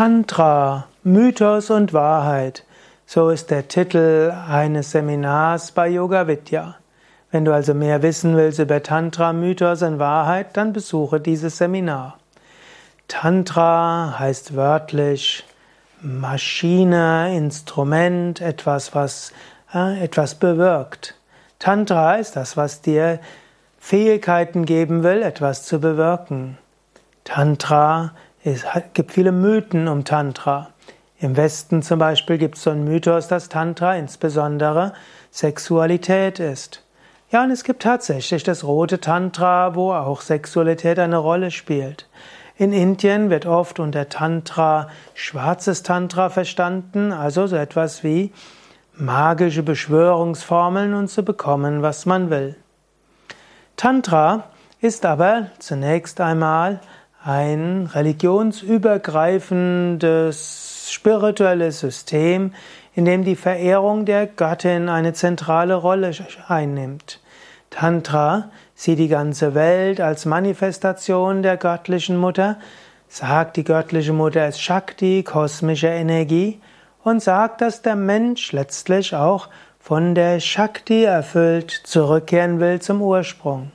Tantra, Mythos und Wahrheit. So ist der Titel eines Seminars bei Yoga Vidya. Wenn du also mehr wissen willst über Tantra, Mythos und Wahrheit, dann besuche dieses Seminar. Tantra heißt wörtlich Maschine, Instrument, etwas, was äh, etwas bewirkt. Tantra ist das, was dir Fähigkeiten geben will, etwas zu bewirken. Tantra es gibt viele Mythen um Tantra. Im Westen zum Beispiel gibt es so einen Mythos, dass Tantra insbesondere Sexualität ist. Ja, und es gibt tatsächlich das rote Tantra, wo auch Sexualität eine Rolle spielt. In Indien wird oft unter Tantra schwarzes Tantra verstanden, also so etwas wie magische Beschwörungsformeln und zu bekommen, was man will. Tantra ist aber zunächst einmal ein religionsübergreifendes spirituelles System, in dem die Verehrung der Göttin eine zentrale Rolle einnimmt. Tantra sieht die ganze Welt als Manifestation der göttlichen Mutter, sagt, die göttliche Mutter ist Shakti, kosmische Energie, und sagt, dass der Mensch letztlich auch von der Shakti erfüllt zurückkehren will zum Ursprung.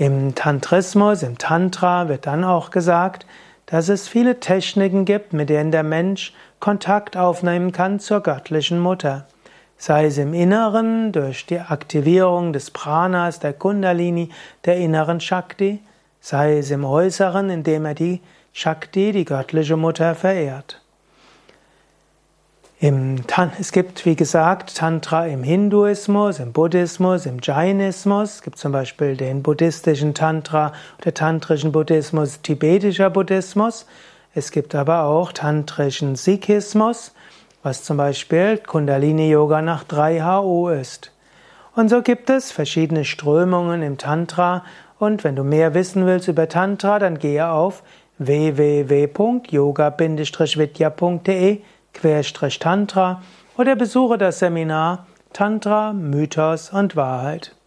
Im Tantrismus, im Tantra wird dann auch gesagt, dass es viele Techniken gibt, mit denen der Mensch Kontakt aufnehmen kann zur göttlichen Mutter. Sei es im Inneren durch die Aktivierung des Pranas, der Kundalini, der inneren Shakti, sei es im Äußeren, indem er die Shakti, die göttliche Mutter, verehrt. Im Tan es gibt, wie gesagt, Tantra im Hinduismus, im Buddhismus, im Jainismus. Es gibt zum Beispiel den buddhistischen Tantra oder tantrischen Buddhismus, tibetischer Buddhismus. Es gibt aber auch tantrischen Sikhismus, was zum Beispiel Kundalini-Yoga nach 3HO ist. Und so gibt es verschiedene Strömungen im Tantra. Und wenn du mehr wissen willst über Tantra, dann gehe auf www.yoga-vidya.de Tantra oder besuche das Seminar Tantra, Mythos und Wahrheit.